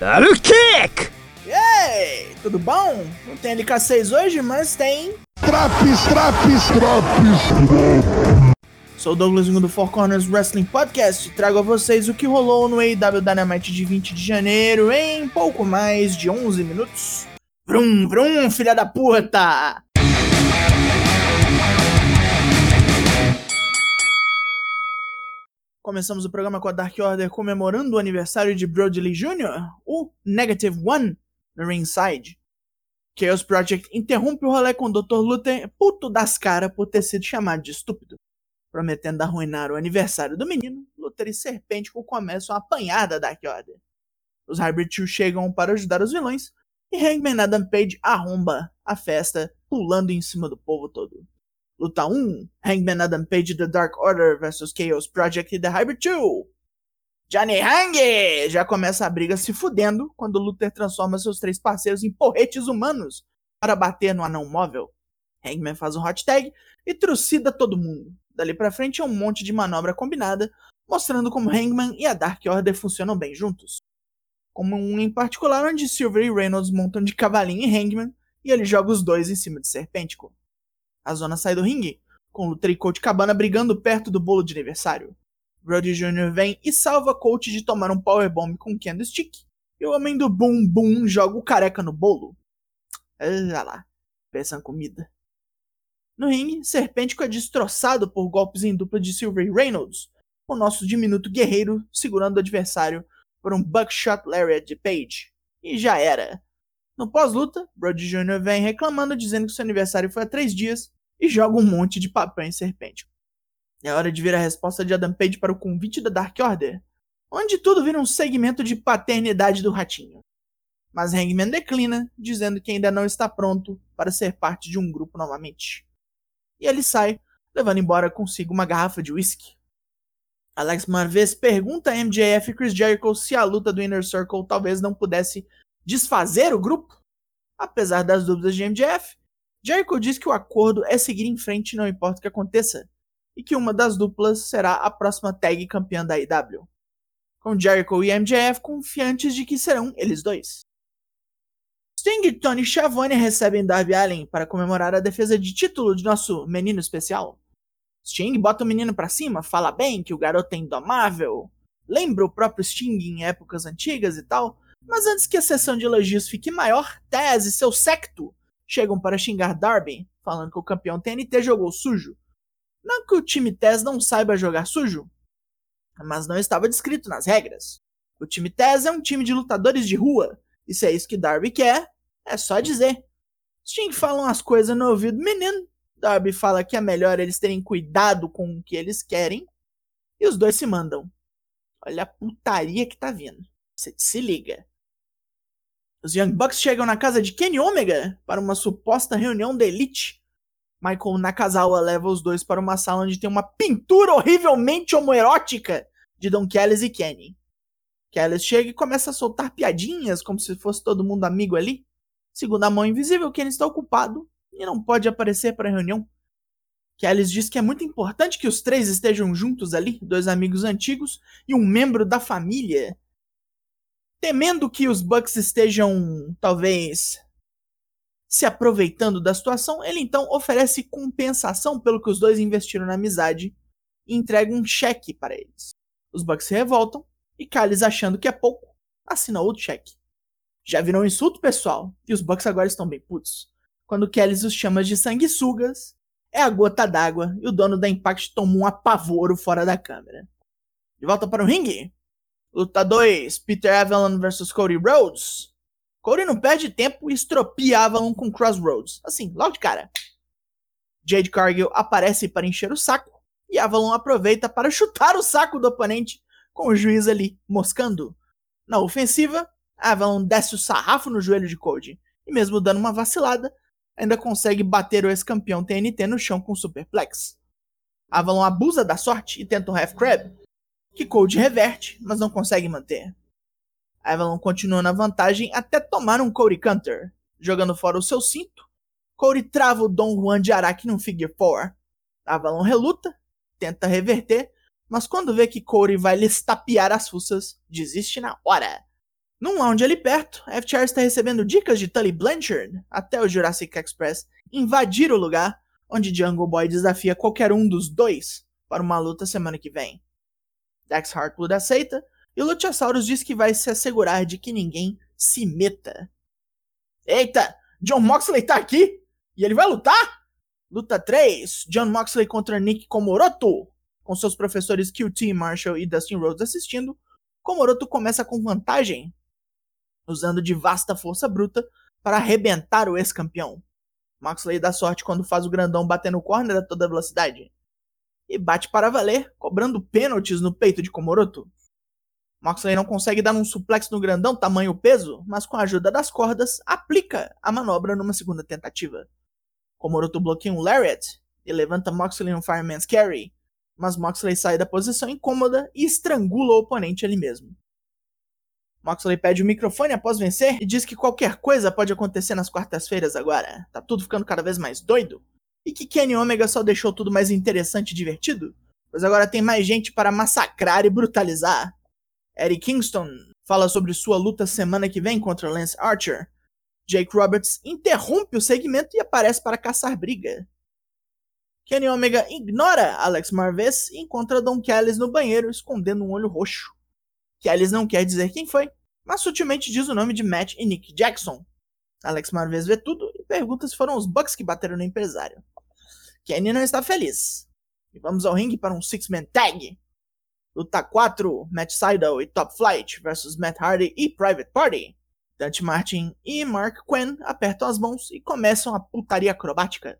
Daru Kick! Ei, tudo bom? Não tem LK6 hoje, mas tem. Traps, traps, traps. Sou o Douglas Vingo do Four Corners Wrestling Podcast e trago a vocês o que rolou no AEW Dynamite de 20 de janeiro em pouco mais de 11 minutos. Vrum, vrum, filha da puta! Começamos o programa com a Dark Order comemorando o aniversário de Brody Lee Jr., o Negative One, no ringside. Chaos Project interrompe o rolê com o Dr. Luther, puto das caras por ter sido chamado de estúpido. Prometendo arruinar o aniversário do menino, Luther e Serpêntico começam a apanhar da Dark Order. Os Hybrid 2 chegam para ajudar os vilões, e Hangman Adam Page arromba a festa, pulando em cima do povo todo. Luta 1: Hangman Adam Page The Dark Order vs Chaos Project e The Hybrid 2. Johnny Hang! Já começa a briga se fudendo quando Luther transforma seus três parceiros em porretes humanos para bater no anão móvel. Hangman faz um hot tag e trucida todo mundo. Dali pra frente é um monte de manobra combinada, mostrando como Hangman e a Dark Order funcionam bem juntos. Como um em particular onde Silver e Reynolds montam de cavalinho em Hangman e ele joga os dois em cima de Serpêntico. A zona sai do ringue, com Luther e Colt Cabana brigando perto do bolo de aniversário. Brody Jr. vem e salva Colt de tomar um powerbomb com candlestick, e o homem do Boom Boom joga o careca no bolo. Olha lá, peçam comida. No ringue, Serpêntico é destroçado por golpes em dupla de Silver Reynolds, o nosso diminuto guerreiro segurando o adversário por um buckshot lariat de Page. E já era. No pós-luta, Brody Jr. vem reclamando dizendo que seu aniversário foi há três dias e joga um monte de papel em serpente. É hora de ver a resposta de Adam Page para o convite da Dark Order, onde tudo vira um segmento de paternidade do ratinho. Mas Hangman declina, dizendo que ainda não está pronto para ser parte de um grupo novamente. E ele sai, levando embora consigo uma garrafa de whisky. Alex Marvez pergunta a MJF e Chris Jericho se a luta do Inner Circle talvez não pudesse desfazer o grupo. Apesar das dúvidas de MJF, Jericho diz que o acordo é seguir em frente não importa o que aconteça, e que uma das duplas será a próxima tag campeã da IW. Com Jericho e MJF confiantes de que serão eles dois. Sting e Tony Schiavone recebem Darby Allin para comemorar a defesa de título de nosso menino especial. Sting bota o menino pra cima, fala bem que o garoto é indomável, lembra o próprio Sting em épocas antigas e tal, mas antes que a sessão de elogios fique maior, Taz e seu secto chegam para xingar Darby, falando que o campeão TNT jogou sujo. Não que o time Taz não saiba jogar sujo, mas não estava descrito nas regras. O time Taz é um time de lutadores de rua, e se é isso que Darby quer, é só dizer. Sting fala umas coisas no ouvido do menino, Darby fala que é melhor eles terem cuidado com o que eles querem, e os dois se mandam. Olha a putaria que tá vindo. Você se liga. Os Young Bucks chegam na casa de Kenny Omega para uma suposta reunião da Elite. Michael Nakazawa leva os dois para uma sala onde tem uma pintura horrivelmente homoerótica de Don Callis e Kenny. Callis chega e começa a soltar piadinhas como se fosse todo mundo amigo ali. Segundo a mão invisível, Kenny está ocupado e não pode aparecer para a reunião. Callis diz que é muito importante que os três estejam juntos ali, dois amigos antigos e um membro da família. Temendo que os Bucks estejam, talvez, se aproveitando da situação, ele então oferece compensação pelo que os dois investiram na amizade e entrega um cheque para eles. Os Bucks se revoltam e Callis, achando que é pouco, assina outro cheque. Já virou um insulto, pessoal, e os Bucks agora estão bem putos. Quando Callis os chama de sanguessugas, é a gota d'água e o dono da Impact toma um apavoro fora da câmera. De volta para o ringue, Luta 2, Peter Avalon vs Cody Rhodes. Cody não perde tempo e estropia Avalon com Crossroads. Assim, logo de cara. Jade Cargill aparece para encher o saco e Avalon aproveita para chutar o saco do oponente com o juiz ali moscando. Na ofensiva, Avalon desce o sarrafo no joelho de Cody e mesmo dando uma vacilada, ainda consegue bater o ex-campeão TNT no chão com um superplex. Avalon abusa da sorte e tenta um half crab, que Cold reverte, mas não consegue manter. Avalon continua na vantagem até tomar um Cody Counter. Jogando fora o seu cinto, Cody trava o Don Juan de Araki num Figure 4. Avalon reluta, tenta reverter, mas quando vê que Cody vai lhe estapear as fuças, desiste na hora. Num lounge ali perto, FTR está recebendo dicas de Tully Blanchard até o Jurassic Express invadir o lugar onde Jungle Boy desafia qualquer um dos dois para uma luta semana que vem. Dax Hartwood aceita e o Luchasaurus diz que vai se assegurar de que ninguém se meta. Eita, John Moxley tá aqui e ele vai lutar? Luta 3, John Moxley contra Nick Komoroto. Com seus professores QT, Marshall e Dustin Rhodes assistindo, Komoroto começa com vantagem usando de vasta força bruta para arrebentar o ex-campeão. Moxley dá sorte quando faz o grandão bater no corner a toda velocidade. E bate para valer, cobrando pênaltis no peito de Komoroto. Moxley não consegue dar um suplex no grandão tamanho peso, mas com a ajuda das cordas, aplica a manobra numa segunda tentativa. Komoroto bloqueia um Lariat e levanta Moxley no Fireman's Carry, mas Moxley sai da posição incômoda e estrangula o oponente ali mesmo. Moxley pede o microfone após vencer e diz que qualquer coisa pode acontecer nas quartas-feiras agora. Tá tudo ficando cada vez mais doido. E que Kenny Omega só deixou tudo mais interessante e divertido? Pois agora tem mais gente para massacrar e brutalizar. Eddie Kingston fala sobre sua luta semana que vem contra Lance Archer. Jake Roberts interrompe o segmento e aparece para caçar briga. Kenny Omega ignora Alex Marvez e encontra Don Callis no banheiro escondendo um olho roxo Alice não quer dizer quem foi, mas sutilmente diz o nome de Matt e Nick Jackson. Alex Marvez vê tudo e pergunta se foram os Bucks que bateram no empresário. Kenny não está feliz. E vamos ao ringue para um six-man tag. Luta 4, Matt Seidel e Top Flight versus Matt Hardy e Private Party. Dante Martin e Mark Quinn apertam as mãos e começam a putaria acrobática.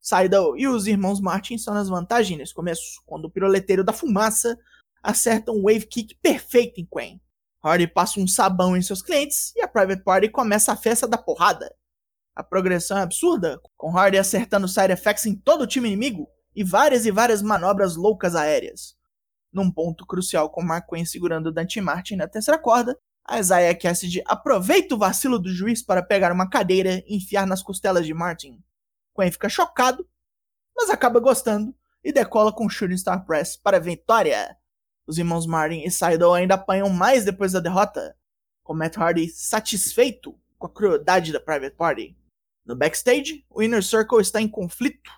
Seidel e os irmãos Martin são nas vantagens nesse começo, quando o piroleteiro da fumaça acerta um wave kick perfeito em Quen. Hardy passa um sabão em seus clientes e a Private Party começa a festa da porrada. A progressão é absurda, com Hardy acertando side effects em todo o time inimigo e várias e várias manobras loucas aéreas. Num ponto crucial com Quinn segurando Dante Martin na terceira corda, a Isaiah Cassidy aproveita o vacilo do juiz para pegar uma cadeira e enfiar nas costelas de Martin. Quinn fica chocado, mas acaba gostando e decola com o Shooting Star Press para a vitória. Os irmãos Martin e Seidel ainda apanham mais depois da derrota, com Matt Hardy satisfeito com a crueldade da Private Party. No backstage, o Inner Circle está em conflito.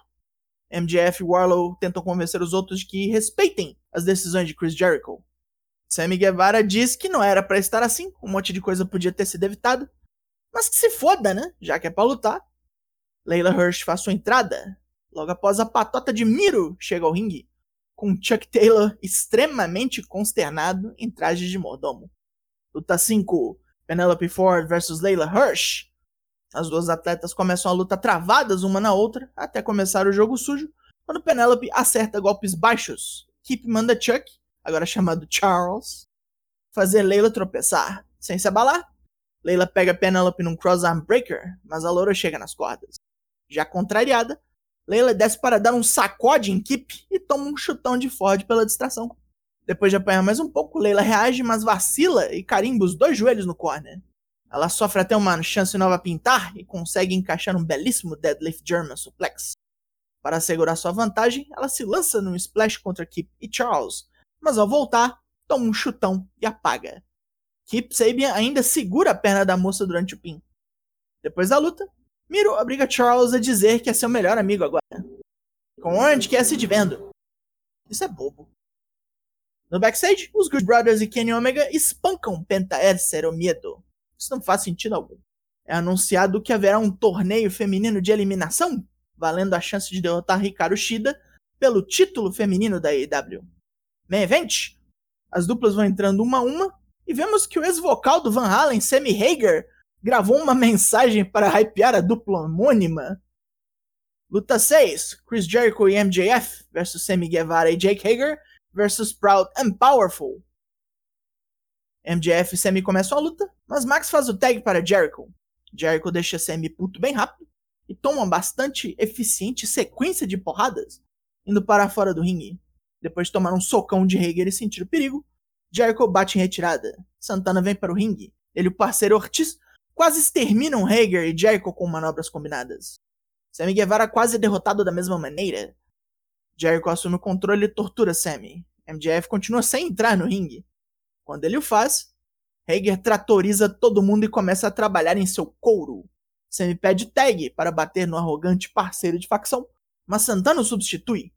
MJF e Warlow tentam convencer os outros de que respeitem as decisões de Chris Jericho. Sammy Guevara diz que não era para estar assim, um monte de coisa podia ter sido evitado, mas que se foda, né? Já que é pra lutar. Layla Hirsch faz sua entrada. Logo após a patota de Miro chega ao ringue, com Chuck Taylor extremamente consternado em traje de mordomo. Luta 5: Penelope Ford versus Layla Hirsch. As duas atletas começam a luta travadas uma na outra até começar o jogo sujo, quando Penelope acerta golpes baixos. Kip manda Chuck, agora chamado Charles, fazer Layla tropeçar. Sem se abalar, Layla pega Penelope num crossarm breaker, mas a loura chega nas cordas. Já contrariada, Leila desce para dar um sacode em Kip e toma um chutão de Ford pela distração. Depois de apanhar mais um pouco, Leila reage, mas vacila e carimba os dois joelhos no corner. Ela sofre até uma chance nova a pintar e consegue encaixar um belíssimo deadlift German suplex. Para assegurar sua vantagem, ela se lança num splash contra Kip e Charles, mas ao voltar, toma um chutão e apaga. Kip Sabian ainda segura a perna da moça durante o pin. Depois da luta, Miro obriga Charles a dizer que é seu melhor amigo agora. Com onde quer se de vendo. Isso é bobo. No backstage, os Good Brothers e Kenny Omega espancam Penta Ercer Miedo. Isso não faz sentido algum. É anunciado que haverá um torneio feminino de eliminação, valendo a chance de derrotar Ricardo Shida pelo título feminino da AEW. Main Event, as duplas vão entrando uma a uma, e vemos que o ex-vocal do Van Halen, Sammy Hager, gravou uma mensagem para hypear a dupla homônima. Luta 6: Chris Jericho e MJF versus Sammy Guevara e Jake Hager versus Proud and Powerful. MJF e Sammy começam a luta, mas Max faz o tag para Jericho. Jericho deixa Sammy puto bem rápido e toma bastante eficiente sequência de porradas, indo para fora do ringue. Depois de tomar um socão de Hager e sentir o perigo, Jericho bate em retirada. Santana vem para o ringue. Ele e o parceiro Ortiz quase exterminam Hager e Jericho com manobras combinadas. Sammy Guevara quase é derrotado da mesma maneira. Jericho assume o controle e tortura Sammy. MJF continua sem entrar no ringue. Quando ele o faz, Hager tratoriza todo mundo e começa a trabalhar em seu couro. Sammy pede tag para bater no arrogante parceiro de facção, mas Santana o substitui.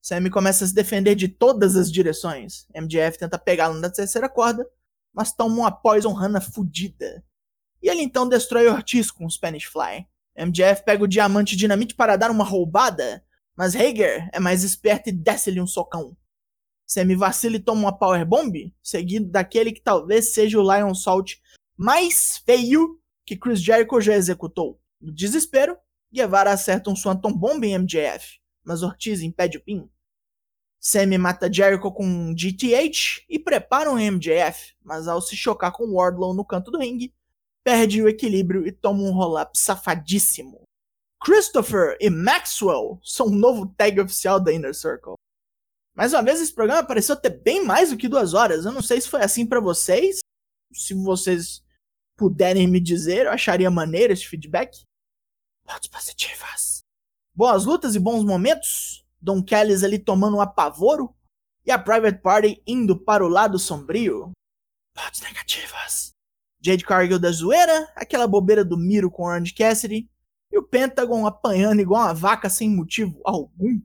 Sammy começa a se defender de todas as direções. MJF tenta pegá-lo na terceira corda, mas toma uma Poison Hana fudida. E ele então destrói Ortiz com o Spanish Fly. MJF pega o diamante dinamite para dar uma roubada, mas Hager é mais esperto e desce-lhe um socão. Sammy vacila e toma uma Power Bomb, seguido daquele que talvez seja o Lion Salt mais feio que Chris Jericho já executou. No desespero, Guevara acerta um Swanton Bomb em MJF, mas Ortiz impede o pin. Sammy mata Jericho com um GTH e prepara um MJF, mas ao se chocar com Wardlow no canto do ringue, perde o equilíbrio e toma um roll-up safadíssimo. Christopher e Maxwell são o novo tag oficial da Inner Circle. Mais uma vez, esse programa pareceu ter bem mais do que duas horas. Eu não sei se foi assim para vocês. Se vocês puderem me dizer, eu acharia maneiro esse feedback. Pontos positivas. Boas lutas e bons momentos. Don Callis ali tomando um apavoro. E a Private Party indo para o lado sombrio. Pontos negativas. Jade Cargill da zoeira, aquela bobeira do Miro com Orange Cassidy. E o Pentagon apanhando igual uma vaca sem motivo algum.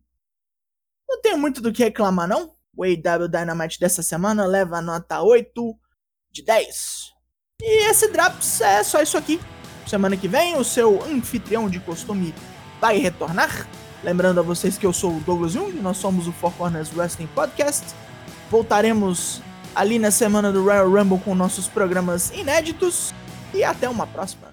Não tenho muito do que reclamar, não. O AW Dynamite dessa semana leva a nota 8 de 10. E esse Drops é só isso aqui. Semana que vem, o seu anfitrião de costume vai retornar. Lembrando a vocês que eu sou o Douglas Jung, nós somos o Four Corners Wrestling Podcast. Voltaremos ali na semana do Royal Rumble com nossos programas inéditos. E até uma próxima.